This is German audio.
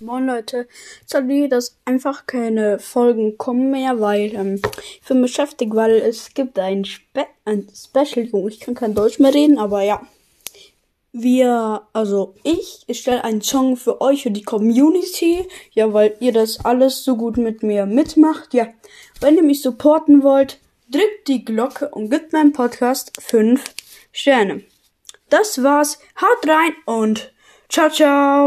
Moin Leute, sorry, dass einfach keine Folgen kommen mehr, weil ähm, ich bin beschäftigt, weil es gibt ein, Spe ein Special, Junge, ich kann kein Deutsch mehr reden, aber ja. Wir, also ich, ich stelle einen Song für euch und die Community, ja, weil ihr das alles so gut mit mir mitmacht, ja. Wenn ihr mich supporten wollt, drückt die Glocke und gebt meinem Podcast 5 Sterne. Das war's, haut rein und ciao, ciao.